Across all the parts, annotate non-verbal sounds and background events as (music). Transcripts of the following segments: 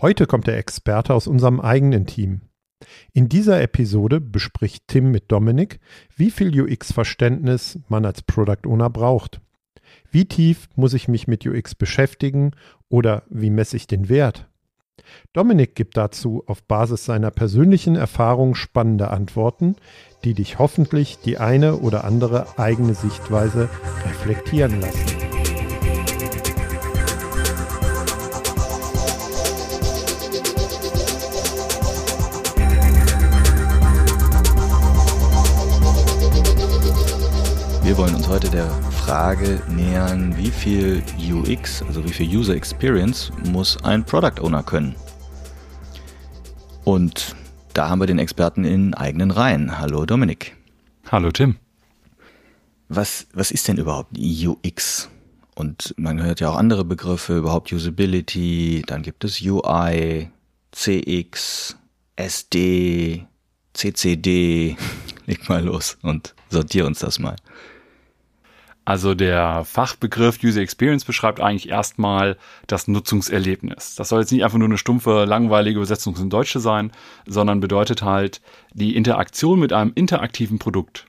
Heute kommt der Experte aus unserem eigenen Team. In dieser Episode bespricht Tim mit Dominik, wie viel UX-Verständnis man als Product Owner braucht. Wie tief muss ich mich mit UX beschäftigen oder wie messe ich den Wert? Dominik gibt dazu auf Basis seiner persönlichen Erfahrung spannende Antworten, die dich hoffentlich die eine oder andere eigene Sichtweise reflektieren lassen. Wir wollen uns heute der Frage nähern, wie viel UX, also wie viel User Experience muss ein Product Owner können? Und da haben wir den Experten in eigenen Reihen. Hallo Dominik. Hallo Tim. Was, was ist denn überhaupt UX? Und man hört ja auch andere Begriffe, überhaupt Usability, dann gibt es UI, CX, SD, CCD. (laughs) Leg mal los und sortier uns das mal. Also der Fachbegriff User Experience beschreibt eigentlich erstmal das Nutzungserlebnis. Das soll jetzt nicht einfach nur eine stumpfe, langweilige Übersetzung ins Deutsche sein, sondern bedeutet halt die Interaktion mit einem interaktiven Produkt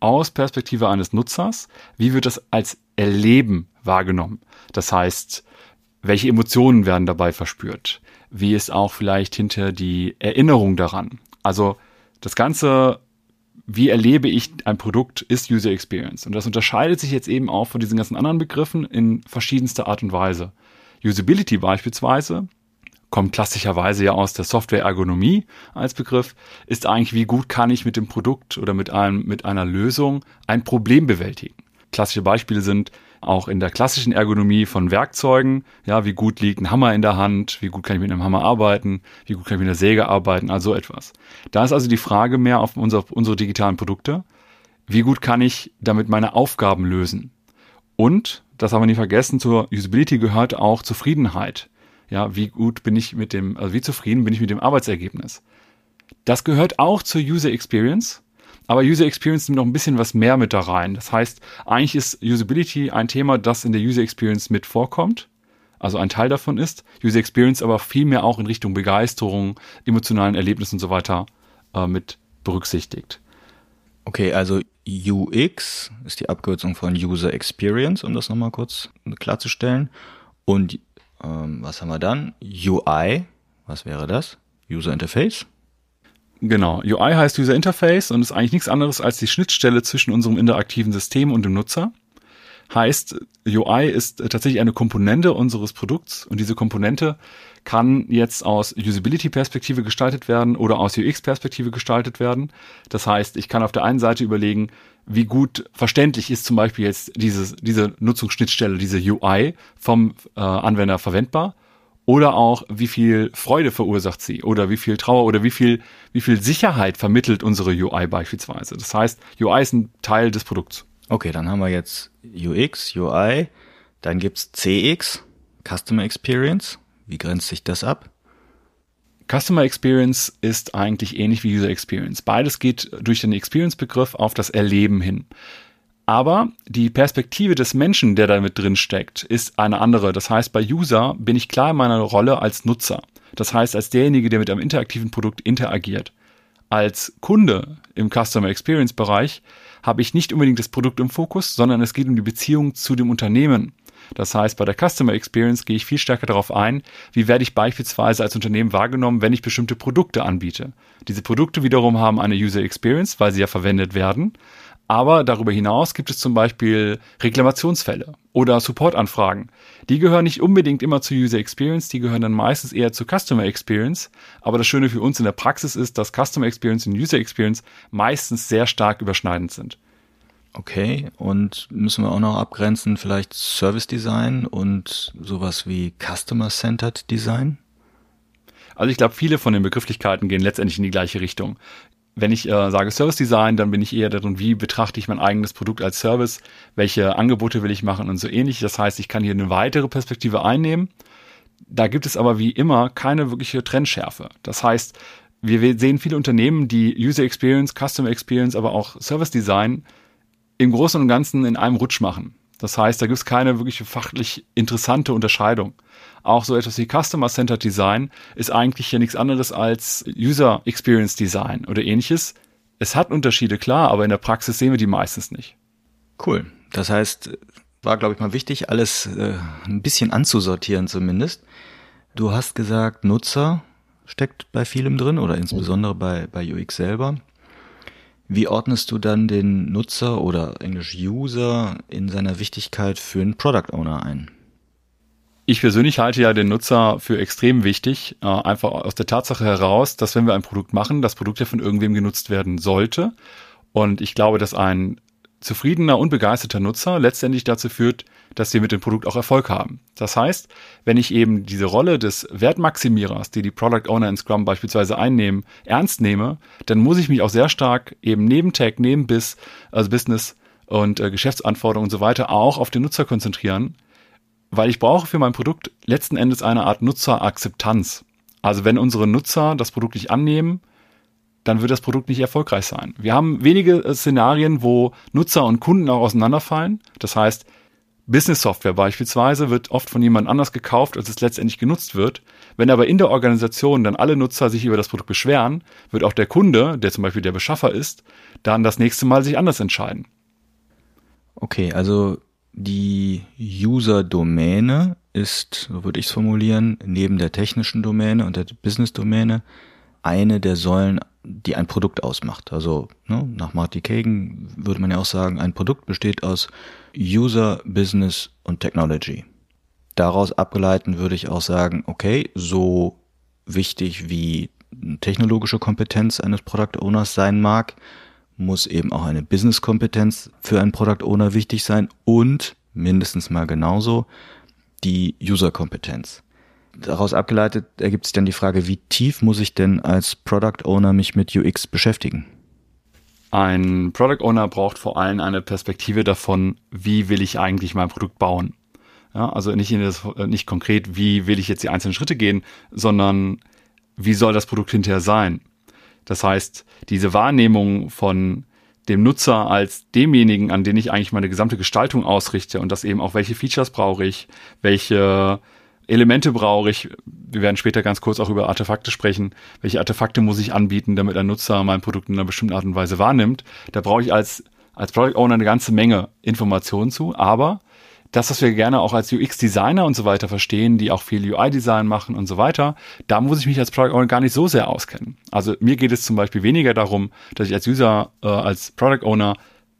aus Perspektive eines Nutzers. Wie wird das als Erleben wahrgenommen? Das heißt, welche Emotionen werden dabei verspürt? Wie ist auch vielleicht hinter die Erinnerung daran? Also das Ganze wie erlebe ich ein Produkt, ist User Experience. Und das unterscheidet sich jetzt eben auch von diesen ganzen anderen Begriffen in verschiedenster Art und Weise. Usability beispielsweise kommt klassischerweise ja aus der Software-Ergonomie als Begriff, ist eigentlich, wie gut kann ich mit dem Produkt oder mit, einem, mit einer Lösung ein Problem bewältigen. Klassische Beispiele sind auch in der klassischen Ergonomie von Werkzeugen. Ja, wie gut liegt ein Hammer in der Hand? Wie gut kann ich mit einem Hammer arbeiten? Wie gut kann ich mit einer Säge arbeiten? Also etwas. Da ist also die Frage mehr auf unsere, unsere digitalen Produkte. Wie gut kann ich damit meine Aufgaben lösen? Und, das haben wir nie vergessen, zur Usability gehört auch Zufriedenheit. Ja, wie gut bin ich mit dem, also wie zufrieden bin ich mit dem Arbeitsergebnis? Das gehört auch zur User Experience aber User Experience nimmt noch ein bisschen was mehr mit da rein. Das heißt, eigentlich ist Usability ein Thema, das in der User Experience mit vorkommt. Also ein Teil davon ist. User Experience aber viel mehr auch in Richtung Begeisterung, emotionalen Erlebnissen und so weiter äh, mit berücksichtigt. Okay, also UX ist die Abkürzung von User Experience, um das nochmal kurz klarzustellen. Und ähm, was haben wir dann? UI, was wäre das? User Interface? Genau. UI heißt User Interface und ist eigentlich nichts anderes als die Schnittstelle zwischen unserem interaktiven System und dem Nutzer. Heißt, UI ist tatsächlich eine Komponente unseres Produkts und diese Komponente kann jetzt aus Usability-Perspektive gestaltet werden oder aus UX-Perspektive gestaltet werden. Das heißt, ich kann auf der einen Seite überlegen, wie gut verständlich ist zum Beispiel jetzt dieses, diese Nutzungsschnittstelle, diese UI vom äh, Anwender verwendbar oder auch wie viel Freude verursacht sie oder wie viel Trauer oder wie viel, wie viel Sicherheit vermittelt unsere UI beispielsweise. Das heißt, UI ist ein Teil des Produkts. Okay, dann haben wir jetzt UX, UI, dann gibt's CX, Customer Experience. Wie grenzt sich das ab? Customer Experience ist eigentlich ähnlich wie User Experience. Beides geht durch den Experience-Begriff auf das Erleben hin. Aber die Perspektive des Menschen, der damit drin steckt, ist eine andere. Das heißt, bei User bin ich klar in meiner Rolle als Nutzer. Das heißt, als derjenige, der mit einem interaktiven Produkt interagiert. Als Kunde im Customer Experience Bereich habe ich nicht unbedingt das Produkt im Fokus, sondern es geht um die Beziehung zu dem Unternehmen. Das heißt, bei der Customer Experience gehe ich viel stärker darauf ein, wie werde ich beispielsweise als Unternehmen wahrgenommen, wenn ich bestimmte Produkte anbiete. Diese Produkte wiederum haben eine User Experience, weil sie ja verwendet werden. Aber darüber hinaus gibt es zum Beispiel Reklamationsfälle oder Supportanfragen. Die gehören nicht unbedingt immer zur User Experience, die gehören dann meistens eher zur Customer Experience. Aber das Schöne für uns in der Praxis ist, dass Customer Experience und User Experience meistens sehr stark überschneidend sind. Okay, und müssen wir auch noch abgrenzen, vielleicht Service Design und sowas wie Customer Centered Design? Also ich glaube, viele von den Begrifflichkeiten gehen letztendlich in die gleiche Richtung wenn ich äh, sage Service Design, dann bin ich eher darin, wie betrachte ich mein eigenes Produkt als Service, welche Angebote will ich machen und so ähnlich. Das heißt, ich kann hier eine weitere Perspektive einnehmen. Da gibt es aber wie immer keine wirkliche Trennschärfe. Das heißt, wir sehen viele Unternehmen, die User Experience, Customer Experience, aber auch Service Design im Großen und Ganzen in einem Rutsch machen. Das heißt, da gibt es keine wirklich fachlich interessante Unterscheidung. Auch so etwas wie Customer Centered Design ist eigentlich ja nichts anderes als User Experience Design oder ähnliches. Es hat Unterschiede, klar, aber in der Praxis sehen wir die meistens nicht. Cool. Das heißt, war, glaube ich, mal wichtig, alles äh, ein bisschen anzusortieren zumindest. Du hast gesagt, Nutzer steckt bei vielem drin oder insbesondere bei, bei UX selber. Wie ordnest du dann den Nutzer oder Englisch User in seiner Wichtigkeit für einen Product Owner ein? Ich persönlich halte ja den Nutzer für extrem wichtig, äh, einfach aus der Tatsache heraus, dass wenn wir ein Produkt machen, das Produkt ja von irgendwem genutzt werden sollte. Und ich glaube, dass ein zufriedener und begeisterter Nutzer letztendlich dazu führt, dass wir mit dem Produkt auch Erfolg haben. Das heißt, wenn ich eben diese Rolle des Wertmaximierers, die die Product Owner in Scrum beispielsweise einnehmen, ernst nehme, dann muss ich mich auch sehr stark eben neben Tech, neben Biz, also Business und äh, Geschäftsanforderungen und so weiter auch auf den Nutzer konzentrieren, weil ich brauche für mein Produkt letzten Endes eine Art Nutzerakzeptanz. Also wenn unsere Nutzer das Produkt nicht annehmen, dann wird das Produkt nicht erfolgreich sein. Wir haben wenige äh, Szenarien, wo Nutzer und Kunden auch auseinanderfallen. Das heißt, Business Software beispielsweise wird oft von jemand anders gekauft, als es letztendlich genutzt wird. Wenn aber in der Organisation dann alle Nutzer sich über das Produkt beschweren, wird auch der Kunde, der zum Beispiel der Beschaffer ist, dann das nächste Mal sich anders entscheiden. Okay, also die User-Domäne ist, so würde ich es formulieren, neben der technischen Domäne und der Business-Domäne eine der Säulen die ein Produkt ausmacht. Also ne, nach Marty Kagan würde man ja auch sagen, ein Produkt besteht aus User, Business und Technology. Daraus abgeleiten würde ich auch sagen, okay, so wichtig wie technologische Kompetenz eines Product Owners sein mag, muss eben auch eine Business-Kompetenz für einen Product Owner wichtig sein und mindestens mal genauso die User-Kompetenz daraus abgeleitet ergibt sich dann die Frage, wie tief muss ich denn als Product Owner mich mit UX beschäftigen? Ein Product Owner braucht vor allem eine Perspektive davon, wie will ich eigentlich mein Produkt bauen. Ja, also nicht, das, nicht konkret, wie will ich jetzt die einzelnen Schritte gehen, sondern wie soll das Produkt hinterher sein. Das heißt, diese Wahrnehmung von dem Nutzer als demjenigen, an den ich eigentlich meine gesamte Gestaltung ausrichte und das eben auch, welche Features brauche ich, welche Elemente brauche ich. Wir werden später ganz kurz auch über Artefakte sprechen. Welche Artefakte muss ich anbieten, damit ein Nutzer mein Produkt in einer bestimmten Art und Weise wahrnimmt? Da brauche ich als, als Product Owner eine ganze Menge Informationen zu. Aber das, was wir gerne auch als UX-Designer und so weiter verstehen, die auch viel UI-Design machen und so weiter, da muss ich mich als Product Owner gar nicht so sehr auskennen. Also mir geht es zum Beispiel weniger darum, dass ich als User, äh, als Product Owner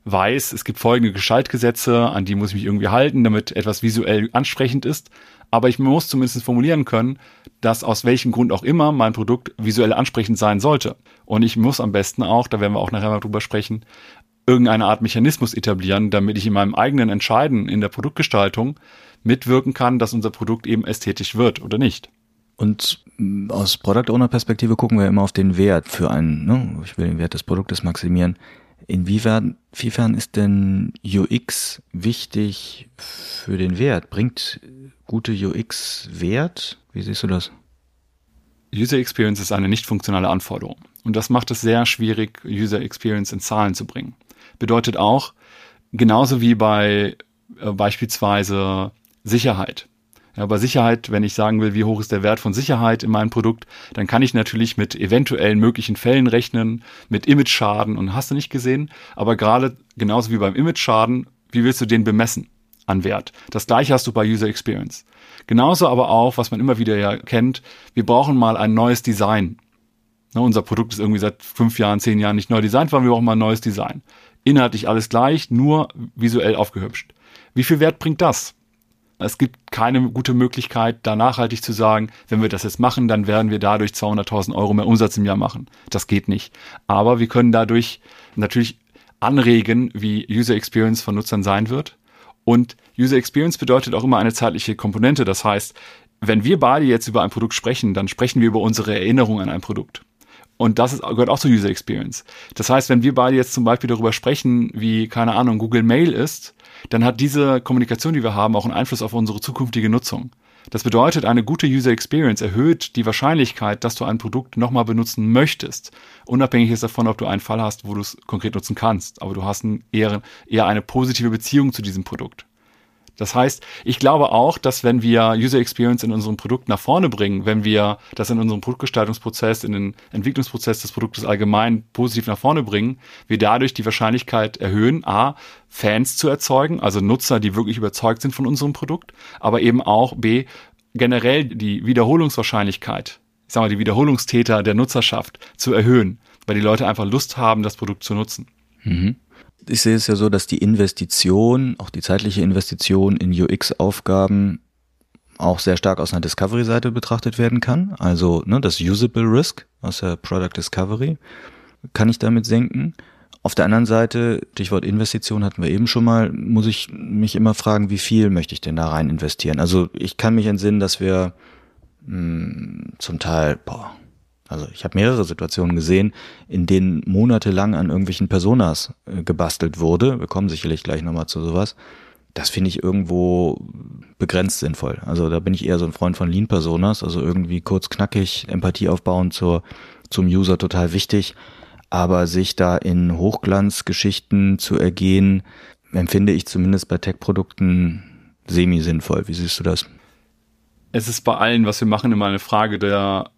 weiß, es gibt folgende Gestaltgesetze, an die muss ich mich irgendwie halten, damit etwas visuell ansprechend ist, aber ich muss zumindest formulieren können, dass aus welchem Grund auch immer mein Produkt visuell ansprechend sein sollte. Und ich muss am besten auch, da werden wir auch nachher mal drüber sprechen, irgendeine Art Mechanismus etablieren, damit ich in meinem eigenen Entscheiden in der Produktgestaltung mitwirken kann, dass unser Produkt eben ästhetisch wird oder nicht. Und aus Product Owner Perspektive gucken wir immer auf den Wert für einen, ne? ich will den Wert des Produktes maximieren. Inwiefern, inwiefern ist denn UX wichtig für den Wert? Bringt gute UX Wert? Wie siehst du das? User Experience ist eine nicht funktionale Anforderung. Und das macht es sehr schwierig, User Experience in Zahlen zu bringen. Bedeutet auch, genauso wie bei äh, beispielsweise Sicherheit. Ja, bei Sicherheit, wenn ich sagen will, wie hoch ist der Wert von Sicherheit in meinem Produkt, dann kann ich natürlich mit eventuellen möglichen Fällen rechnen, mit Image-Schaden und hast du nicht gesehen. Aber gerade genauso wie beim Image-Schaden, wie willst du den bemessen an Wert? Das gleiche hast du bei User Experience. Genauso aber auch, was man immer wieder ja kennt, wir brauchen mal ein neues Design. Ne, unser Produkt ist irgendwie seit fünf Jahren, zehn Jahren nicht neu designt worden, wir brauchen mal ein neues Design. Inhaltlich alles gleich, nur visuell aufgehübscht. Wie viel Wert bringt das? Es gibt keine gute Möglichkeit, da nachhaltig zu sagen, wenn wir das jetzt machen, dann werden wir dadurch 200.000 Euro mehr Umsatz im Jahr machen. Das geht nicht. Aber wir können dadurch natürlich anregen, wie User Experience von Nutzern sein wird. Und User Experience bedeutet auch immer eine zeitliche Komponente. Das heißt, wenn wir beide jetzt über ein Produkt sprechen, dann sprechen wir über unsere Erinnerung an ein Produkt. Und das ist, gehört auch zur User Experience. Das heißt, wenn wir beide jetzt zum Beispiel darüber sprechen, wie, keine Ahnung, Google Mail ist, dann hat diese Kommunikation, die wir haben, auch einen Einfluss auf unsere zukünftige Nutzung. Das bedeutet, eine gute User Experience erhöht die Wahrscheinlichkeit, dass du ein Produkt nochmal benutzen möchtest. Unabhängig ist davon, ob du einen Fall hast, wo du es konkret nutzen kannst. Aber du hast ein eher, eher eine positive Beziehung zu diesem Produkt. Das heißt, ich glaube auch, dass wenn wir User Experience in unserem Produkt nach vorne bringen, wenn wir das in unserem Produktgestaltungsprozess, in den Entwicklungsprozess des Produktes allgemein positiv nach vorne bringen, wir dadurch die Wahrscheinlichkeit erhöhen, a, Fans zu erzeugen, also Nutzer, die wirklich überzeugt sind von unserem Produkt, aber eben auch b, generell die Wiederholungswahrscheinlichkeit, ich sag mal, die Wiederholungstäter der Nutzerschaft zu erhöhen, weil die Leute einfach Lust haben, das Produkt zu nutzen. Mhm ich sehe es ja so, dass die Investition, auch die zeitliche Investition in UX-Aufgaben auch sehr stark aus einer Discovery-Seite betrachtet werden kann. Also ne, das Usable Risk aus der Product Discovery kann ich damit senken. Auf der anderen Seite, Stichwort Investition hatten wir eben schon mal, muss ich mich immer fragen, wie viel möchte ich denn da rein investieren? Also ich kann mich entsinnen, dass wir mh, hm, zum Teil, boah, also ich habe mehrere Situationen gesehen, in denen monatelang an irgendwelchen Personas äh, gebastelt wurde. Wir kommen sicherlich gleich nochmal zu sowas. Das finde ich irgendwo begrenzt sinnvoll. Also da bin ich eher so ein Freund von Lean-Personas, also irgendwie kurz knackig, Empathie aufbauen zur, zum User total wichtig. Aber sich da in Hochglanzgeschichten zu ergehen, empfinde ich zumindest bei Tech-Produkten semi-sinnvoll. Wie siehst du das? Es ist bei allen, was wir machen, immer eine Frage der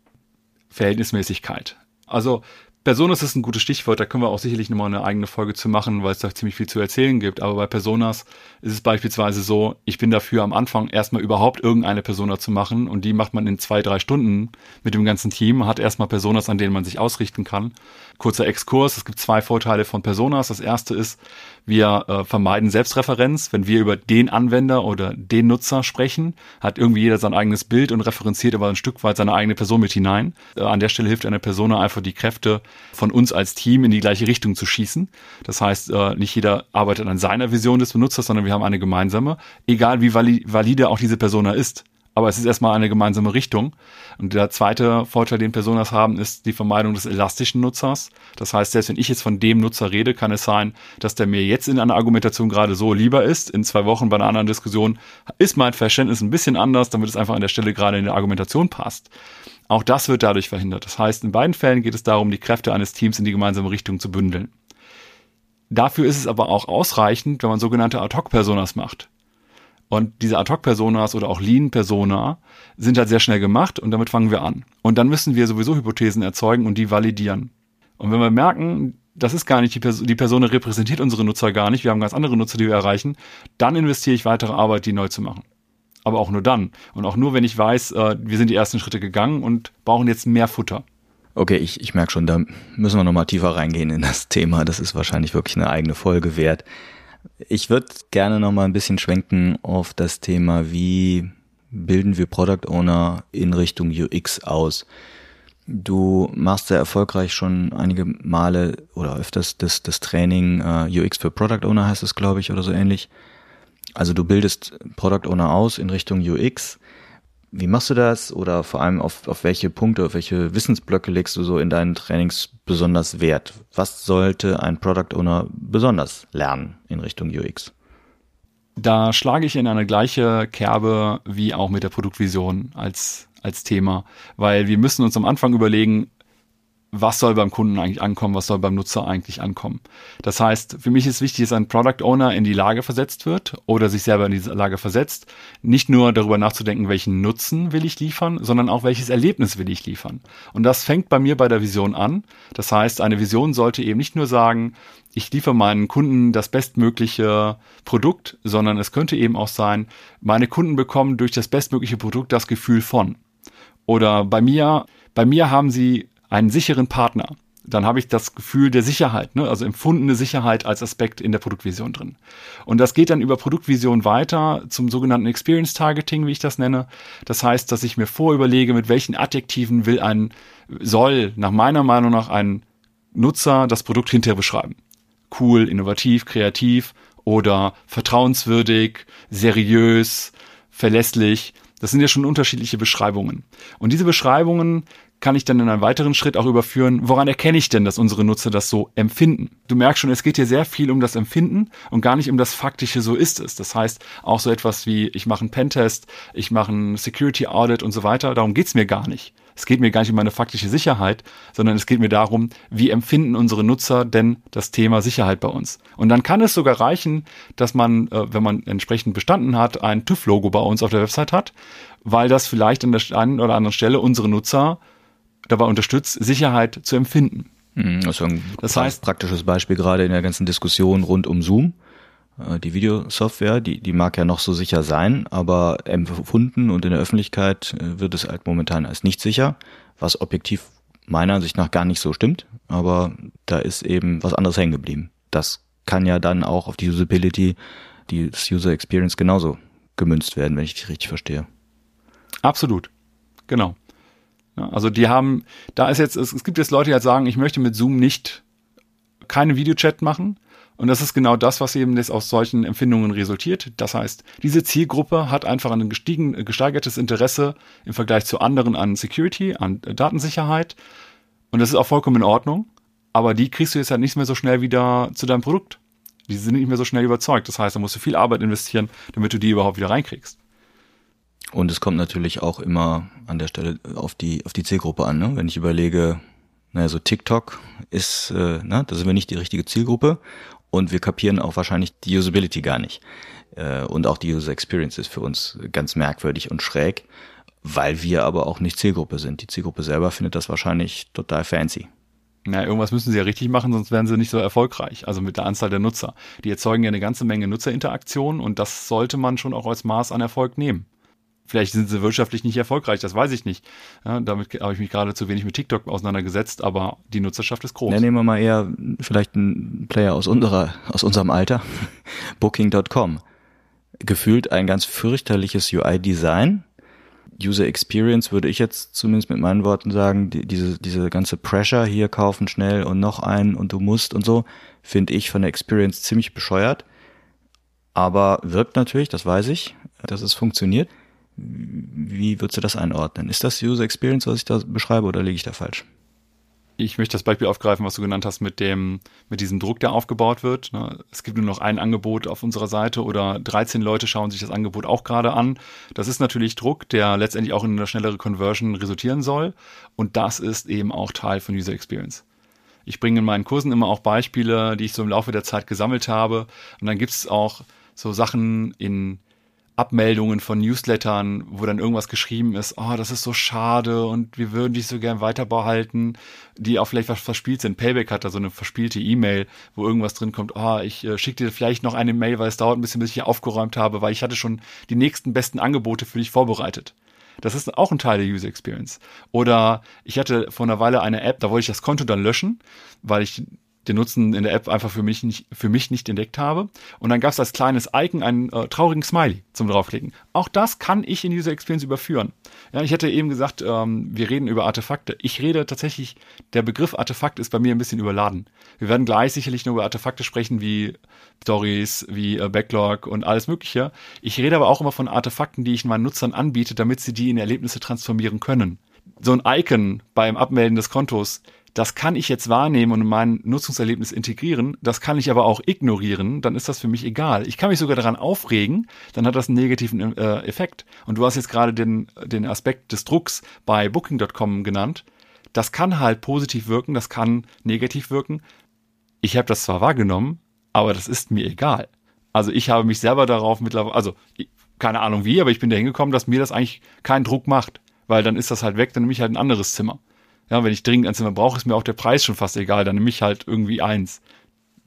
Verhältnismäßigkeit. Also Personas ist ein gutes Stichwort, da können wir auch sicherlich nochmal eine eigene Folge zu machen, weil es da ziemlich viel zu erzählen gibt. Aber bei Personas ist es beispielsweise so, ich bin dafür am Anfang erstmal überhaupt irgendeine Persona zu machen und die macht man in zwei, drei Stunden mit dem ganzen Team, hat erstmal Personas, an denen man sich ausrichten kann. Kurzer Exkurs, es gibt zwei Vorteile von Personas. Das erste ist, wir äh, vermeiden Selbstreferenz. Wenn wir über den Anwender oder den Nutzer sprechen, hat irgendwie jeder sein eigenes Bild und referenziert aber ein Stück weit seine eigene Person mit hinein. Äh, an der Stelle hilft einer Persona einfach die Kräfte von uns als Team in die gleiche Richtung zu schießen. Das heißt, äh, nicht jeder arbeitet an seiner Vision des Benutzers, sondern wir haben eine gemeinsame, egal wie valide auch diese Persona ist aber es ist erstmal eine gemeinsame Richtung. Und der zweite Vorteil, den Personas haben, ist die Vermeidung des elastischen Nutzers. Das heißt, selbst wenn ich jetzt von dem Nutzer rede, kann es sein, dass der mir jetzt in einer Argumentation gerade so lieber ist. In zwei Wochen bei einer anderen Diskussion ist mein Verständnis ein bisschen anders, damit es einfach an der Stelle gerade in der Argumentation passt. Auch das wird dadurch verhindert. Das heißt, in beiden Fällen geht es darum, die Kräfte eines Teams in die gemeinsame Richtung zu bündeln. Dafür ist es aber auch ausreichend, wenn man sogenannte Ad-Hoc-Personas macht. Und diese Ad-Hoc-Personas oder auch Lean-Persona sind halt sehr schnell gemacht und damit fangen wir an. Und dann müssen wir sowieso Hypothesen erzeugen und die validieren. Und wenn wir merken, das ist gar nicht, die, Person, die Person repräsentiert unsere Nutzer gar nicht, wir haben ganz andere Nutzer, die wir erreichen, dann investiere ich weitere Arbeit, die neu zu machen. Aber auch nur dann. Und auch nur, wenn ich weiß, äh, wir sind die ersten Schritte gegangen und brauchen jetzt mehr Futter. Okay, ich, ich merke schon, da müssen wir nochmal tiefer reingehen in das Thema. Das ist wahrscheinlich wirklich eine eigene Folge wert. Ich würde gerne noch mal ein bisschen schwenken auf das Thema, wie bilden wir Product Owner in Richtung UX aus. Du machst sehr erfolgreich schon einige Male oder öfters das, das Training äh, UX für Product Owner heißt es, glaube ich, oder so ähnlich. Also du bildest Product Owner aus in Richtung UX. Wie machst du das? Oder vor allem auf, auf welche Punkte, auf welche Wissensblöcke legst du so in deinen Trainings besonders Wert? Was sollte ein Product Owner besonders lernen in Richtung UX? Da schlage ich in eine gleiche Kerbe wie auch mit der Produktvision als, als Thema, weil wir müssen uns am Anfang überlegen, was soll beim Kunden eigentlich ankommen, was soll beim Nutzer eigentlich ankommen. Das heißt, für mich ist wichtig, dass ein Product Owner in die Lage versetzt wird oder sich selber in diese Lage versetzt, nicht nur darüber nachzudenken, welchen Nutzen will ich liefern, sondern auch welches Erlebnis will ich liefern. Und das fängt bei mir bei der Vision an. Das heißt, eine Vision sollte eben nicht nur sagen, ich liefere meinen Kunden das bestmögliche Produkt, sondern es könnte eben auch sein, meine Kunden bekommen durch das bestmögliche Produkt das Gefühl von. Oder bei mir, bei mir haben sie einen sicheren Partner, dann habe ich das Gefühl der Sicherheit, ne? also empfundene Sicherheit als Aspekt in der Produktvision drin. Und das geht dann über Produktvision weiter zum sogenannten Experience Targeting, wie ich das nenne. Das heißt, dass ich mir vorüberlege, mit welchen Adjektiven will ein, soll nach meiner Meinung nach ein Nutzer das Produkt hinterher beschreiben. Cool, innovativ, kreativ oder vertrauenswürdig, seriös, verlässlich. Das sind ja schon unterschiedliche Beschreibungen. Und diese Beschreibungen kann ich dann in einen weiteren Schritt auch überführen, woran erkenne ich denn, dass unsere Nutzer das so empfinden? Du merkst schon, es geht hier sehr viel um das Empfinden und gar nicht um das faktische, so ist es. Das heißt, auch so etwas wie, ich mache einen Pentest, ich mache einen Security Audit und so weiter, darum geht's mir gar nicht. Es geht mir gar nicht um meine faktische Sicherheit, sondern es geht mir darum, wie empfinden unsere Nutzer denn das Thema Sicherheit bei uns. Und dann kann es sogar reichen, dass man, äh, wenn man entsprechend bestanden hat, ein TÜV-Logo bei uns auf der Website hat, weil das vielleicht an der einen oder anderen Stelle unsere Nutzer dabei unterstützt, Sicherheit zu empfinden. Mhm, das, ist ein das heißt, praktisches Beispiel gerade in der ganzen Diskussion rund um Zoom. Äh, die Videosoftware, die, die mag ja noch so sicher sein, aber empfunden und in der Öffentlichkeit äh, wird es halt momentan als nicht sicher, was objektiv meiner Ansicht nach gar nicht so stimmt, aber da ist eben was anderes hängen geblieben. Das kann ja dann auch auf die Usability, die User Experience genauso gemünzt werden, wenn ich dich richtig verstehe. Absolut. Genau. Ja, also die haben, da ist jetzt, es, es gibt jetzt Leute, die halt sagen, ich möchte mit Zoom nicht keine Videochat machen. Und das ist genau das, was eben jetzt aus solchen Empfindungen resultiert. Das heißt, diese Zielgruppe hat einfach ein gestiegen, gesteigertes Interesse im Vergleich zu anderen an Security, an Datensicherheit. Und das ist auch vollkommen in Ordnung. Aber die kriegst du jetzt halt nicht mehr so schnell wieder zu deinem Produkt. Die sind nicht mehr so schnell überzeugt. Das heißt, da musst du viel Arbeit investieren, damit du die überhaupt wieder reinkriegst. Und es kommt natürlich auch immer an der Stelle auf die, auf die Zielgruppe an. Ne? Wenn ich überlege, naja, so TikTok ist, äh, na, da sind wir nicht die richtige Zielgruppe und wir kapieren auch wahrscheinlich die Usability gar nicht. Äh, und auch die User Experience ist für uns ganz merkwürdig und schräg, weil wir aber auch nicht Zielgruppe sind. Die Zielgruppe selber findet das wahrscheinlich total fancy. Na, irgendwas müssen sie ja richtig machen, sonst wären sie nicht so erfolgreich. Also mit der Anzahl der Nutzer. Die erzeugen ja eine ganze Menge Nutzerinteraktion und das sollte man schon auch als Maß an Erfolg nehmen. Vielleicht sind sie wirtschaftlich nicht erfolgreich, das weiß ich nicht. Ja, damit habe ich mich gerade zu wenig mit TikTok auseinandergesetzt, aber die Nutzerschaft ist groß. Ja, nehmen wir mal eher vielleicht einen Player aus unserer, aus unserem Alter. (laughs) Booking.com. Gefühlt ein ganz fürchterliches UI-Design. User Experience würde ich jetzt zumindest mit meinen Worten sagen, die, diese, diese ganze Pressure hier kaufen schnell und noch einen und du musst und so, finde ich von der Experience ziemlich bescheuert. Aber wirkt natürlich, das weiß ich, dass es funktioniert. Wie würdest du das einordnen? Ist das User Experience, was ich da beschreibe, oder liege ich da falsch? Ich möchte das Beispiel aufgreifen, was du genannt hast mit dem, mit diesem Druck, der aufgebaut wird. Ne? Es gibt nur noch ein Angebot auf unserer Seite oder 13 Leute schauen sich das Angebot auch gerade an. Das ist natürlich Druck, der letztendlich auch in eine schnellere Conversion resultieren soll. Und das ist eben auch Teil von User Experience. Ich bringe in meinen Kursen immer auch Beispiele, die ich so im Laufe der Zeit gesammelt habe. Und dann gibt es auch so Sachen in Abmeldungen von Newslettern, wo dann irgendwas geschrieben ist, oh, das ist so schade und wir würden dich so gern weiter behalten, die auch vielleicht was verspielt sind. Payback hat da so eine verspielte E-Mail, wo irgendwas drin kommt, oh, ich äh, schicke dir vielleicht noch eine Mail, weil es dauert ein bisschen, bis ich hier aufgeräumt habe, weil ich hatte schon die nächsten besten Angebote für dich vorbereitet. Das ist auch ein Teil der User Experience. Oder ich hatte vor einer Weile eine App, da wollte ich das Konto dann löschen, weil ich den Nutzen in der App einfach für mich nicht, für mich nicht entdeckt habe. Und dann gab es als kleines Icon einen äh, traurigen Smiley zum draufklicken. Auch das kann ich in User Experience überführen. Ja, ich hätte eben gesagt, ähm, wir reden über Artefakte. Ich rede tatsächlich, der Begriff Artefakt ist bei mir ein bisschen überladen. Wir werden gleich sicherlich nur über Artefakte sprechen wie Stories, wie äh, Backlog und alles Mögliche. Ich rede aber auch immer von Artefakten, die ich meinen Nutzern anbiete, damit sie die in Erlebnisse transformieren können. So ein Icon beim Abmelden des Kontos, das kann ich jetzt wahrnehmen und in mein Nutzungserlebnis integrieren, das kann ich aber auch ignorieren, dann ist das für mich egal. Ich kann mich sogar daran aufregen, dann hat das einen negativen äh, Effekt. Und du hast jetzt gerade den, den Aspekt des Drucks bei Booking.com genannt. Das kann halt positiv wirken, das kann negativ wirken. Ich habe das zwar wahrgenommen, aber das ist mir egal. Also ich habe mich selber darauf mittlerweile, also keine Ahnung wie, aber ich bin da hingekommen, dass mir das eigentlich keinen Druck macht, weil dann ist das halt weg, dann nehme ich halt ein anderes Zimmer. Ja, wenn ich dringend ein Zimmer brauche, ist mir auch der Preis schon fast egal. Dann nehme ich halt irgendwie eins.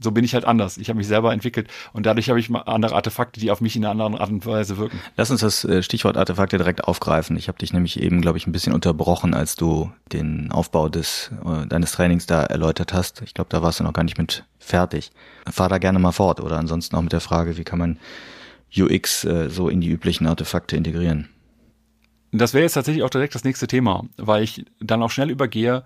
So bin ich halt anders. Ich habe mich selber entwickelt und dadurch habe ich mal andere Artefakte, die auf mich in einer anderen Art und Weise wirken. Lass uns das äh, Stichwort Artefakte direkt aufgreifen. Ich habe dich nämlich eben, glaube ich, ein bisschen unterbrochen, als du den Aufbau des äh, deines Trainings da erläutert hast. Ich glaube, da warst du noch gar nicht mit fertig. Fahr da gerne mal fort oder ansonsten auch mit der Frage, wie kann man UX äh, so in die üblichen Artefakte integrieren? Das wäre jetzt tatsächlich auch direkt das nächste Thema, weil ich dann auch schnell übergehe.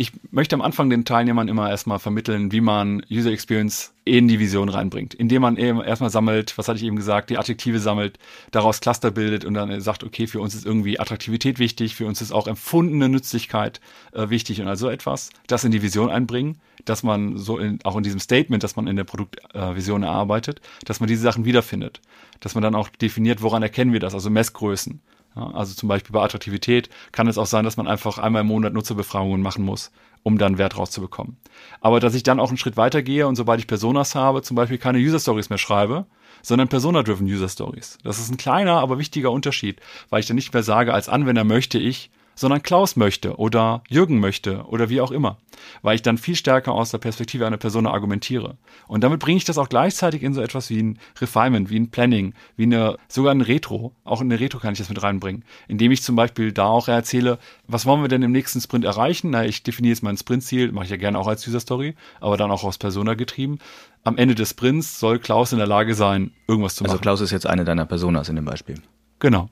Ich möchte am Anfang den Teilnehmern immer erstmal vermitteln, wie man User Experience in die Vision reinbringt, indem man eben erstmal sammelt, was hatte ich eben gesagt, die Adjektive sammelt, daraus Cluster bildet und dann sagt, okay, für uns ist irgendwie Attraktivität wichtig, für uns ist auch empfundene Nützlichkeit äh, wichtig und also etwas, das in die Vision einbringen, dass man so in, auch in diesem Statement, das man in der Produktvision äh, erarbeitet, dass man diese Sachen wiederfindet, dass man dann auch definiert, woran erkennen wir das, also Messgrößen Also zum Beispiel bei Attraktivität kann es auch sein, dass man einfach einmal im Monat Nutzerbefragungen machen muss, um dann Wert rauszubekommen. Aber dass ich dann auch einen Schritt weiter gehe und sobald ich Personas habe, zum Beispiel keine User Stories mehr schreibe, sondern Persona-driven User Stories. Das ist ein kleiner, aber wichtiger Unterschied, weil ich dann nicht mehr sage, als Anwender möchte ich, sondern Klaus möchte oder Jürgen möchte oder wie auch immer, weil ich dann viel stärker aus der Perspektive einer Person argumentiere. Und damit bringe ich das auch gleichzeitig in so etwas wie ein Refinement, wie ein Planning, wie eine, sogar ein Retro. Auch in eine Retro kann ich das mit reinbringen, indem ich zum Beispiel da auch erzähle, was wollen wir denn im nächsten Sprint erreichen? Na, ich definiere jetzt mein Sprintziel, mache ich ja gerne auch als User Story, aber dann auch aus Persona getrieben. Am Ende des Sprints soll Klaus in der Lage sein, irgendwas zu also machen. Also Klaus ist jetzt eine deiner Personas in dem Beispiel. Genau.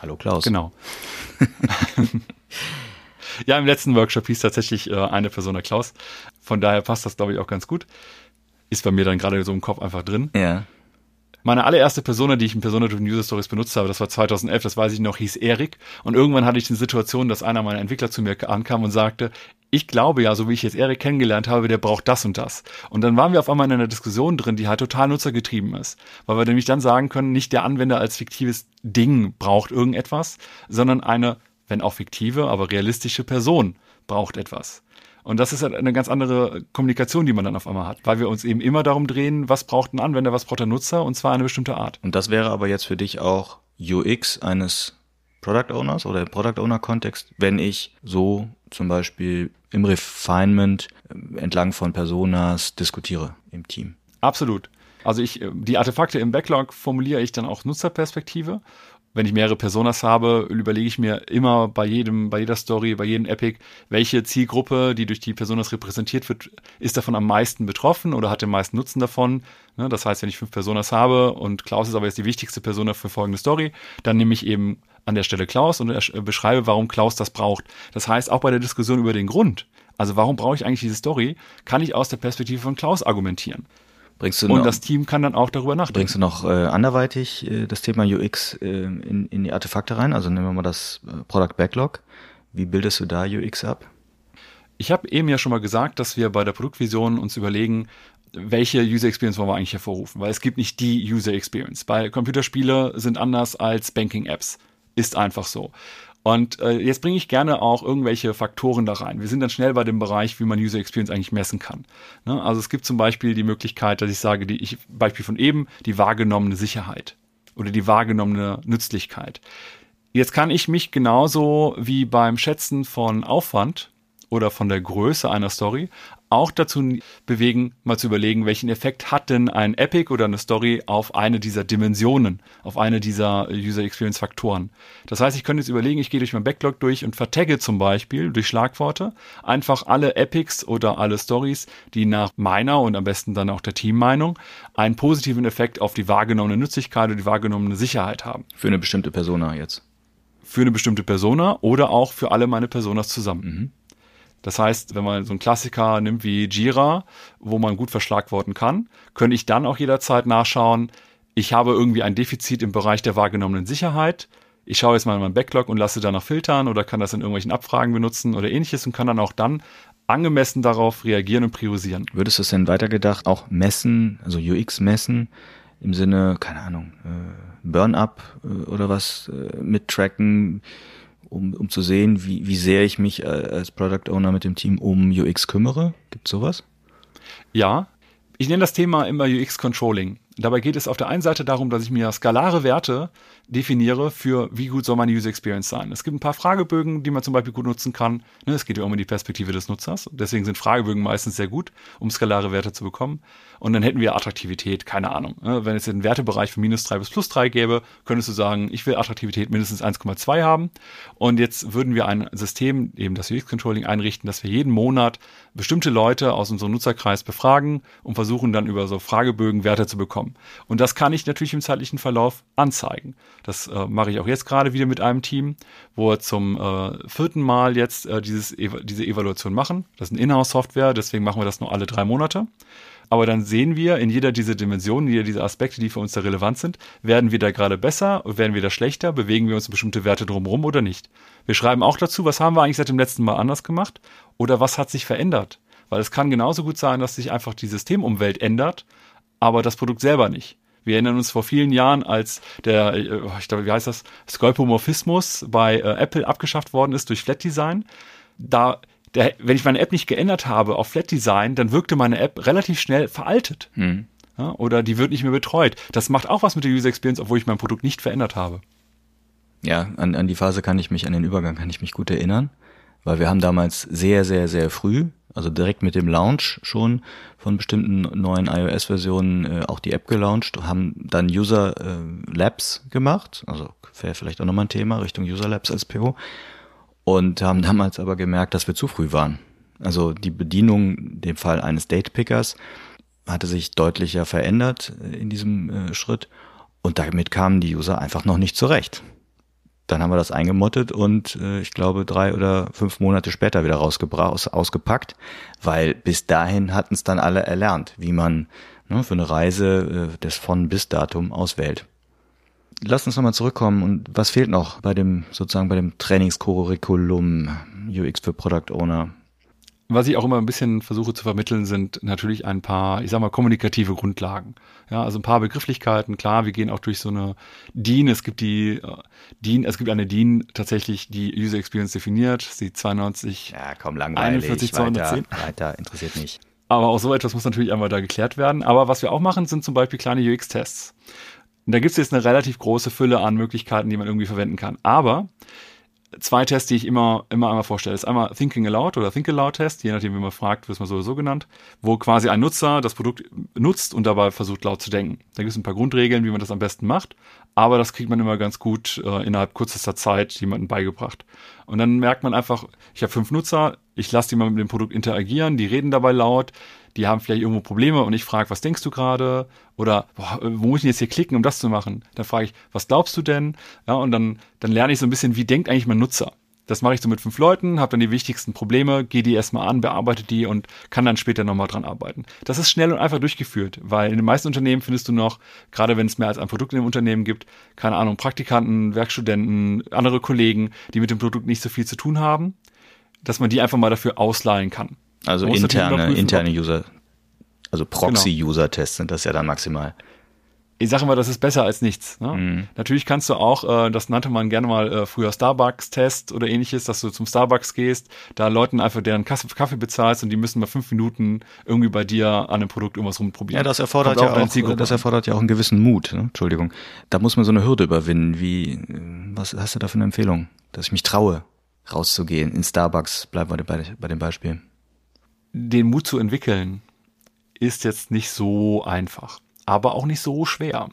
Hallo Klaus. Genau. (laughs) ja, im letzten Workshop hieß tatsächlich äh, eine Person der Klaus. Von daher passt das, glaube ich, auch ganz gut. Ist bei mir dann gerade so im Kopf einfach drin. Ja. Meine allererste Persona, die ich in Persona Driven User Stories benutzt habe, das war 2011, das weiß ich noch, hieß Erik. Und irgendwann hatte ich eine Situation, dass einer meiner Entwickler zu mir ankam und sagte, ich glaube ja, so wie ich jetzt Erik kennengelernt habe, der braucht das und das. Und dann waren wir auf einmal in einer Diskussion drin, die halt total nutzergetrieben ist. Weil wir nämlich dann sagen können, nicht der Anwender als fiktives Ding braucht irgendetwas, sondern eine, wenn auch fiktive, aber realistische Person braucht etwas. Und das ist halt eine ganz andere Kommunikation, die man dann auf einmal hat, weil wir uns eben immer darum drehen, was braucht ein Anwender, was braucht der Nutzer und zwar eine bestimmte Art. Und das wäre aber jetzt für dich auch UX eines Product Owners oder im Product Owner Kontext, wenn ich so zum Beispiel im Refinement äh, entlang von Personas diskutiere im Team. Absolut. Also ich, äh, die Artefakte im Backlog formuliere ich dann auch Nutzerperspektive wenn ich mehrere Personas habe, überlege ich mir immer bei jedem, bei jeder Story, bei jedem Epic, welche Zielgruppe, die durch die Personas repräsentiert wird, ist davon am meisten betroffen oder hat den meisten Nutzen davon. Ne, das heißt, wenn ich fünf Personas habe und Klaus ist aber jetzt die wichtigste Persona für folgende Story, dann nehme ich eben an der Stelle Klaus und beschreibe, warum Klaus das braucht. Das heißt, auch bei der Diskussion über den Grund, also warum brauche ich eigentlich diese Story, kann ich aus der Perspektive von Klaus argumentieren. Bringst du und noch, das Team kann dann auch darüber nachdenken. Bringst du noch äh, anderweitig äh, das Thema UX äh, in, in die Artefakte rein? Also nehmen wir mal das äh, Product Backlog. Wie bildest du da UX ab? Ich habe eben ja schon mal gesagt, dass wir bei der Produktvision uns überlegen, welche User Experience wollen wir eigentlich hervorrufen, weil es gibt nicht die User Experience. Bei Computerspiele sind anders als Banking Apps. Ist einfach so. Und äh, jetzt bringe ich gerne auch irgendwelche Faktoren da rein. Wir sind dann schnell bei dem Bereich, wie man User Experience eigentlich messen kann. Ne? Also es gibt zum Beispiel die Möglichkeit, dass ich sage, die ich, Beispiel von eben, die wahrgenommene Sicherheit oder die wahrgenommene Nützlichkeit. Jetzt kann ich mich genauso wie beim Schätzen von Aufwand oder von der Größe einer Story auch dazu bewegen, mal zu überlegen, welchen Effekt hat denn ein Epic oder eine Story auf eine dieser Dimensionen, auf eine dieser User Experience Faktoren. Das heißt, ich könnte jetzt überlegen, ich gehe durch mein Backlog durch und vertagge zum Beispiel durch Schlagworte einfach alle Epics oder alle Stories, die nach meiner und am besten dann auch der Teammeinung einen positiven Effekt auf die wahrgenommene Nützlichkeit oder die wahrgenommene Sicherheit haben. Für eine bestimmte Persona jetzt. Für eine bestimmte Persona oder auch für alle meine Personas zusammen. Mhm. Das heißt, wenn man so einen Klassiker nimmt wie Jira, wo man gut verschlagworten kann, könnte ich dann auch jederzeit nachschauen, ich habe irgendwie ein Defizit im Bereich der wahrgenommenen Sicherheit. Ich schaue jetzt mal in meinen Backlog und lasse danach filtern oder kann das in irgendwelchen Abfragen benutzen oder ähnliches und kann dann auch dann angemessen darauf reagieren und priorisieren. Würdest du es denn weitergedacht auch messen, also UX messen, im Sinne, keine Ahnung, äh, Burn-up äh, oder was äh, mittracken? Um, um zu sehen, wie, wie sehr ich mich äh, als Product Owner mit dem Team um UX kümmere? Gibt sowas? Ja, ich nenne das Thema immer UX Controlling. Dabei geht es auf der einen Seite darum, dass ich mir skalare Werte definiere für wie gut soll meine User Experience sein. Es gibt ein paar Fragebögen, die man zum Beispiel gut nutzen kann. Ne, es geht ja um die Perspektive des Nutzers. Deswegen sind Fragebögen meistens sehr gut, um skalare Werte zu bekommen. Und dann hätten wir Attraktivität, keine Ahnung. Ne, wenn es einen Wertebereich von minus drei bis plus drei gäbe, könntest du sagen, ich will Attraktivität mindestens 1,2 haben. Und jetzt würden wir ein System, eben das UX-Controlling einrichten, dass wir jeden Monat bestimmte Leute aus unserem Nutzerkreis befragen und versuchen dann über so Fragebögen Werte zu bekommen. Und das kann ich natürlich im zeitlichen Verlauf anzeigen. Das äh, mache ich auch jetzt gerade wieder mit einem Team, wo wir zum äh, vierten Mal jetzt äh, dieses, diese Evaluation machen. Das ist eine Inhouse-Software, deswegen machen wir das nur alle drei Monate. Aber dann sehen wir in jeder dieser Dimensionen, jeder dieser Aspekte, die für uns da relevant sind, werden wir da gerade besser, werden wir da schlechter, bewegen wir uns bestimmte Werte drumherum oder nicht. Wir schreiben auch dazu, was haben wir eigentlich seit dem letzten Mal anders gemacht oder was hat sich verändert. Weil es kann genauso gut sein, dass sich einfach die Systemumwelt ändert, aber das Produkt selber nicht. Wir erinnern uns vor vielen Jahren, als der, äh, ich glaube, wie heißt das, Skolpomorphismus bei äh, Apple abgeschafft worden ist durch Flat Design. Da, der, wenn ich meine App nicht geändert habe auf Flat Design, dann wirkte meine App relativ schnell veraltet. Hm. Ja, oder die wird nicht mehr betreut. Das macht auch was mit der User Experience, obwohl ich mein Produkt nicht verändert habe. Ja, an, an die Phase kann ich mich, an den Übergang kann ich mich gut erinnern, weil wir haben damals sehr, sehr, sehr früh, also direkt mit dem Launch schon von bestimmten neuen iOS-Versionen äh, auch die App gelauncht, haben dann User äh, Labs gemacht, also wäre vielleicht auch nochmal ein Thema Richtung User Labs als PO und haben damals aber gemerkt, dass wir zu früh waren. Also die Bedienung, dem Fall eines Date Pickers, hatte sich deutlicher verändert äh, in diesem äh, Schritt und damit kamen die User einfach noch nicht zurecht. Dann haben wir das eingemottet und äh, ich glaube drei oder fünf Monate später wieder rausgebracht, ausgepackt, weil bis dahin hatten es dann alle erlernt, wie man ne, für eine Reise äh, das von bis Datum auswählt. Lass uns nochmal zurückkommen und was fehlt noch bei dem sozusagen bei dem Trainingscurriculum UX für Product Owner? Was ich auch immer ein bisschen versuche zu vermitteln, sind natürlich ein paar, ich sag mal, kommunikative Grundlagen. Ja, also ein paar Begrifflichkeiten. Klar, wir gehen auch durch so eine DIN. Es gibt die äh, DIN, es gibt eine DIN tatsächlich, die User Experience definiert. Die 92. Ja, komm, langweilig. 41, 210. Weiter, weiter, interessiert nicht. Aber auch so etwas muss natürlich einmal da geklärt werden. Aber was wir auch machen, sind zum Beispiel kleine UX-Tests. Und da gibt es jetzt eine relativ große Fülle an Möglichkeiten, die man irgendwie verwenden kann. Aber zwei Tests, die ich immer, immer einmal vorstelle. Das ist einmal Thinking Aloud oder Think Aloud Test, je nachdem, wie man fragt, wird man sowieso genannt, wo quasi ein Nutzer das Produkt nutzt und dabei versucht laut zu denken. Da gibt es ein paar Grundregeln, wie man das am besten macht, aber das kriegt man immer ganz gut äh, innerhalb kürzester Zeit jemandem beigebracht. Und dann merkt man einfach, ich habe fünf Nutzer, ich lasse die mal mit dem Produkt interagieren, die reden dabei laut, die haben vielleicht irgendwo Probleme und ich frage, was denkst du gerade? Oder boah, wo muss ich jetzt hier klicken, um das zu machen? Dann frage ich, was glaubst du denn? Ja, und dann, dann lerne ich so ein bisschen, wie denkt eigentlich mein Nutzer? Das mache ich so mit fünf Leuten, habe dann die wichtigsten Probleme, gehe die erstmal an, bearbeite die und kann dann später nochmal dran arbeiten. Das ist schnell und einfach durchgeführt, weil in den meisten Unternehmen findest du noch, gerade wenn es mehr als ein Produkt in dem Unternehmen gibt, keine Ahnung, Praktikanten, Werkstudenten, andere Kollegen, die mit dem Produkt nicht so viel zu tun haben, dass man die einfach mal dafür ausleihen kann. Also interne, interne User, also Proxy-User-Tests sind das ja dann maximal. Ich sage immer, das ist besser als nichts. Ne? Mhm. Natürlich kannst du auch, äh, das nannte man gerne mal äh, früher Starbucks-Test oder ähnliches, dass du zum Starbucks gehst, da Leuten einfach deren Kaffee bezahlst und die müssen mal fünf Minuten irgendwie bei dir an einem Produkt irgendwas rumprobieren. Ja, das erfordert ja auch, das erfordert ja auch einen gewissen Mut. Ne? Entschuldigung, da muss man so eine Hürde überwinden. Wie, was hast du da für eine Empfehlung, dass ich mich traue, rauszugehen in Starbucks? Bleiben wir bei, bei dem Beispiel den Mut zu entwickeln, ist jetzt nicht so einfach, aber auch nicht so schwer.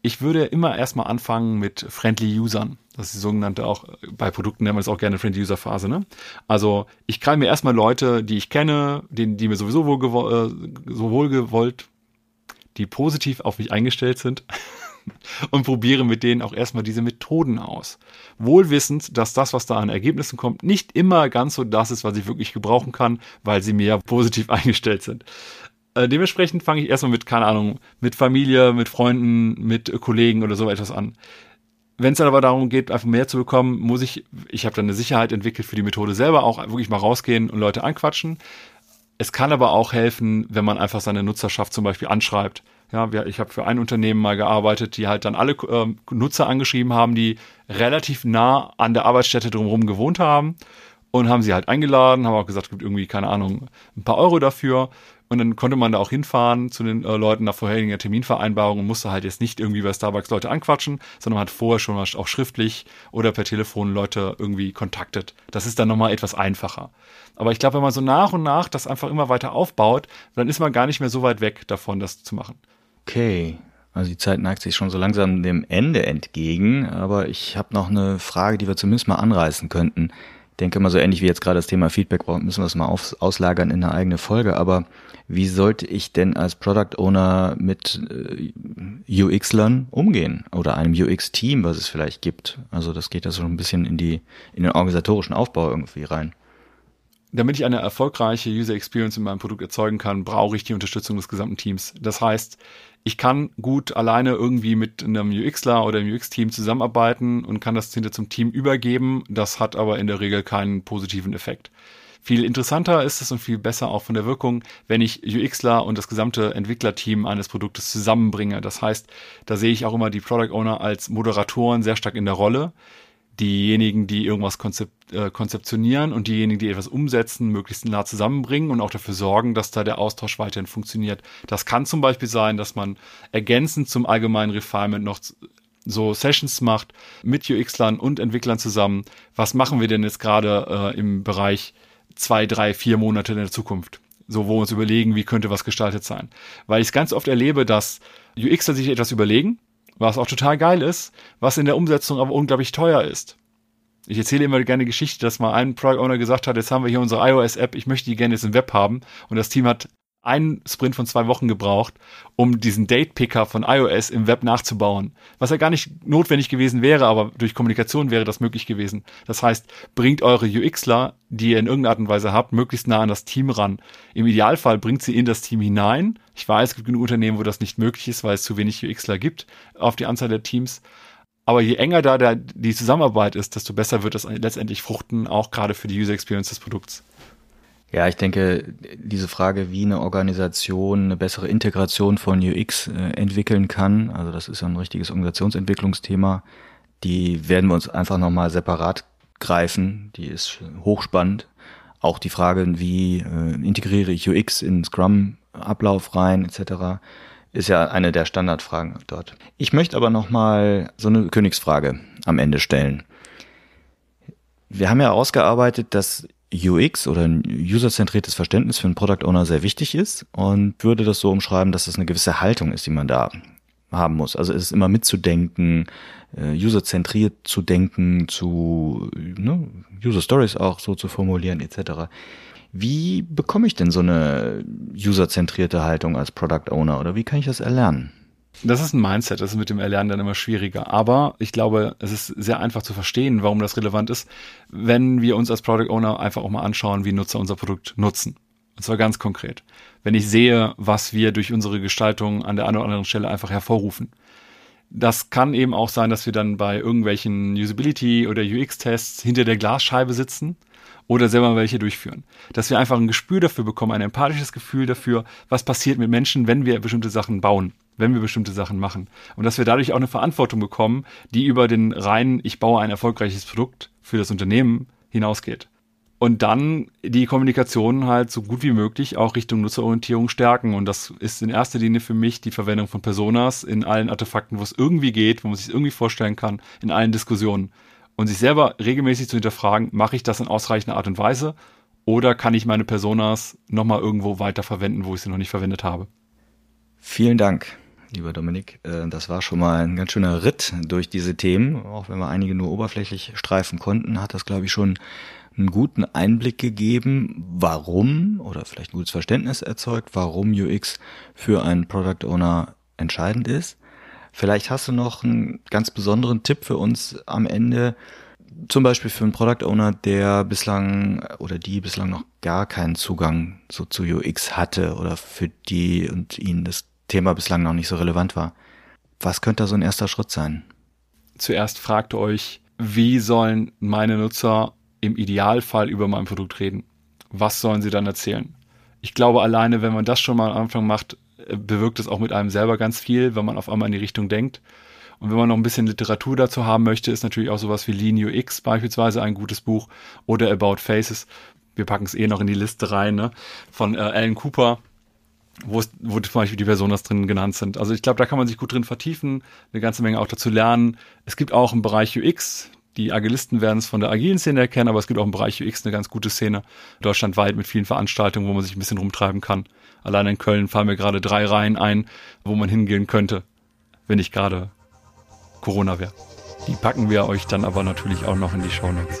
Ich würde immer erstmal anfangen mit Friendly Usern. Das ist die sogenannte auch, bei Produkten nennen wir es auch gerne Friendly User Phase, ne? Also, ich kann mir erstmal Leute, die ich kenne, die, die mir sowieso wohl, äh, so wohl gewollt, die positiv auf mich eingestellt sind, (laughs) und probiere mit denen auch erstmal diese Methoden aus. Wohlwissend, dass das, was da an Ergebnissen kommt, nicht immer ganz so das ist, was ich wirklich gebrauchen kann, weil sie mir ja positiv (laughs) eingestellt sind. Äh, dementsprechend fange ich erstmal mit, keine Ahnung, mit Familie, mit Freunden, mit Kollegen oder so etwas an. Wenn es dann aber darum geht, einfach mehr zu bekommen, muss ich, ich habe dann eine Sicherheit entwickelt für die Methode selber, auch wirklich mal rausgehen und Leute anquatschen. Es kann aber auch helfen, wenn man einfach seine Nutzerschaft zum Beispiel anschreibt. Ja, wir, ich habe für ein Unternehmen mal gearbeitet, die halt dann alle äh, Nutzer angeschrieben haben, die relativ nah an der Arbeitsstätte drumherum gewohnt haben und haben sie halt eingeladen, haben auch gesagt, es gibt irgendwie, keine Ahnung, ein paar Euro dafür. Und dann konnte man da auch hinfahren zu den äh, Leuten nach vorheriger Terminvereinbarung und musste halt jetzt nicht irgendwie bei Starbucks Leute anquatschen, sondern man hat vorher schon mal auch schriftlich oder per Telefon Leute irgendwie kontaktet. Das ist dann nochmal etwas einfacher. Aber ich glaube, wenn man so nach und nach das einfach immer weiter aufbaut, dann ist man gar nicht mehr so weit weg davon, das zu machen. Okay. Also die Zeit neigt sich schon so langsam dem Ende entgegen, aber ich habe noch eine Frage, die wir zumindest mal anreißen könnten. Ich denke mal so ähnlich wie jetzt gerade das Thema Feedback, müssen wir es mal auf, auslagern in eine eigene Folge. Aber wie sollte ich denn als Product Owner mit äh, UX-Lern umgehen oder einem UX-Team, was es vielleicht gibt? Also das geht ja so ein bisschen in die in den organisatorischen Aufbau irgendwie rein damit ich eine erfolgreiche User Experience in meinem Produkt erzeugen kann, brauche ich die Unterstützung des gesamten Teams. Das heißt, ich kann gut alleine irgendwie mit einem UXler oder einem UX-Team zusammenarbeiten und kann das hinter zum Team übergeben. Das hat aber in der Regel keinen positiven Effekt. Viel interessanter ist es und viel besser auch von der Wirkung, wenn ich UXler und das gesamte Entwicklerteam eines Produktes zusammenbringe. Das heißt, da sehe ich auch immer die Product Owner als Moderatoren sehr stark in der Rolle. Diejenigen, die irgendwas konzep äh, konzeptionieren und diejenigen, die etwas umsetzen, möglichst nah zusammenbringen und auch dafür sorgen, dass da der Austausch weiterhin funktioniert. Das kann zum Beispiel sein, dass man ergänzend zum allgemeinen Refinement noch so Sessions macht mit UX-Lern und Entwicklern zusammen. Was machen wir denn jetzt gerade äh, im Bereich zwei, drei, vier Monate in der Zukunft? So, wo wir uns überlegen, wie könnte was gestaltet sein. Weil ich es ganz oft erlebe, dass UXler sich etwas überlegen, was auch total geil ist, was in der Umsetzung aber unglaublich teuer ist. Ich erzähle immer gerne Geschichte, dass mal ein Product Owner gesagt hat, jetzt haben wir hier unsere iOS-App, ich möchte die gerne jetzt im Web haben. Und das Team hat einen Sprint von zwei Wochen gebraucht, um diesen Date-Picker von iOS im Web nachzubauen. Was ja gar nicht notwendig gewesen wäre, aber durch Kommunikation wäre das möglich gewesen. Das heißt, bringt eure UXler, die ihr in irgendeiner Art und Weise habt, möglichst nah an das Team ran. Im Idealfall bringt sie in das Team hinein. Ich weiß, es gibt genug Unternehmen, wo das nicht möglich ist, weil es zu wenig UXler gibt auf die Anzahl der Teams. Aber je enger da der, die Zusammenarbeit ist, desto besser wird das letztendlich fruchten, auch gerade für die User Experience des Produkts. Ja, ich denke, diese Frage, wie eine Organisation eine bessere Integration von UX äh, entwickeln kann, also das ist ja ein richtiges Organisationsentwicklungsthema, die werden wir uns einfach nochmal separat greifen. Die ist hochspannend. Auch die Frage, wie äh, integriere ich UX in Scrum-Ablauf rein, etc., ist ja eine der Standardfragen dort. Ich möchte aber nochmal so eine Königsfrage am Ende stellen. Wir haben ja ausgearbeitet, dass UX oder ein userzentriertes Verständnis für einen Product Owner sehr wichtig ist und würde das so umschreiben, dass es eine gewisse Haltung ist, die man da haben muss. Also es ist immer mitzudenken, äh, userzentriert zu denken, zu ne, User Stories auch so zu formulieren etc. Wie bekomme ich denn so eine userzentrierte Haltung als Product Owner oder wie kann ich das erlernen? Das ist ein Mindset, das ist mit dem Erlernen dann immer schwieriger. Aber ich glaube, es ist sehr einfach zu verstehen, warum das relevant ist, wenn wir uns als Product Owner einfach auch mal anschauen, wie Nutzer unser Produkt nutzen. Und zwar ganz konkret. Wenn ich sehe, was wir durch unsere Gestaltung an der einen oder anderen Stelle einfach hervorrufen. Das kann eben auch sein, dass wir dann bei irgendwelchen Usability oder UX-Tests hinter der Glasscheibe sitzen oder selber welche durchführen. Dass wir einfach ein Gespür dafür bekommen, ein empathisches Gefühl dafür, was passiert mit Menschen, wenn wir bestimmte Sachen bauen wenn wir bestimmte Sachen machen. Und dass wir dadurch auch eine Verantwortung bekommen, die über den reinen, ich baue ein erfolgreiches Produkt für das Unternehmen hinausgeht. Und dann die Kommunikation halt so gut wie möglich auch Richtung Nutzerorientierung stärken. Und das ist in erster Linie für mich die Verwendung von Personas in allen Artefakten, wo es irgendwie geht, wo man sich irgendwie vorstellen kann, in allen Diskussionen. Und sich selber regelmäßig zu hinterfragen, mache ich das in ausreichender Art und Weise? Oder kann ich meine Personas nochmal irgendwo weiter verwenden, wo ich sie noch nicht verwendet habe? Vielen Dank lieber Dominik. Äh, das war schon mal ein ganz schöner Ritt durch diese Themen. Auch wenn wir einige nur oberflächlich streifen konnten, hat das, glaube ich, schon einen guten Einblick gegeben, warum oder vielleicht ein gutes Verständnis erzeugt, warum UX für einen Product Owner entscheidend ist. Vielleicht hast du noch einen ganz besonderen Tipp für uns am Ende, zum Beispiel für einen Product Owner, der bislang oder die bislang noch gar keinen Zugang so zu UX hatte oder für die und ihn das Thema bislang noch nicht so relevant war. Was könnte da so ein erster Schritt sein? Zuerst fragt euch, wie sollen meine Nutzer im Idealfall über mein Produkt reden? Was sollen sie dann erzählen? Ich glaube, alleine, wenn man das schon mal am Anfang macht, äh, bewirkt es auch mit einem selber ganz viel, wenn man auf einmal in die Richtung denkt. Und wenn man noch ein bisschen Literatur dazu haben möchte, ist natürlich auch sowas wie Lean UX beispielsweise ein gutes Buch oder About Faces. Wir packen es eh noch in die Liste rein, ne? von äh, Alan Cooper wo, es, wo zum Beispiel die Personas drin genannt sind. Also ich glaube, da kann man sich gut drin vertiefen, eine ganze Menge auch dazu lernen. Es gibt auch im Bereich UX, die Agilisten werden es von der agilen Szene erkennen, aber es gibt auch im Bereich UX eine ganz gute Szene, deutschlandweit mit vielen Veranstaltungen, wo man sich ein bisschen rumtreiben kann. Allein in Köln fallen mir gerade drei Reihen ein, wo man hingehen könnte, wenn nicht gerade Corona wäre. Die packen wir euch dann aber natürlich auch noch in die Show Notes.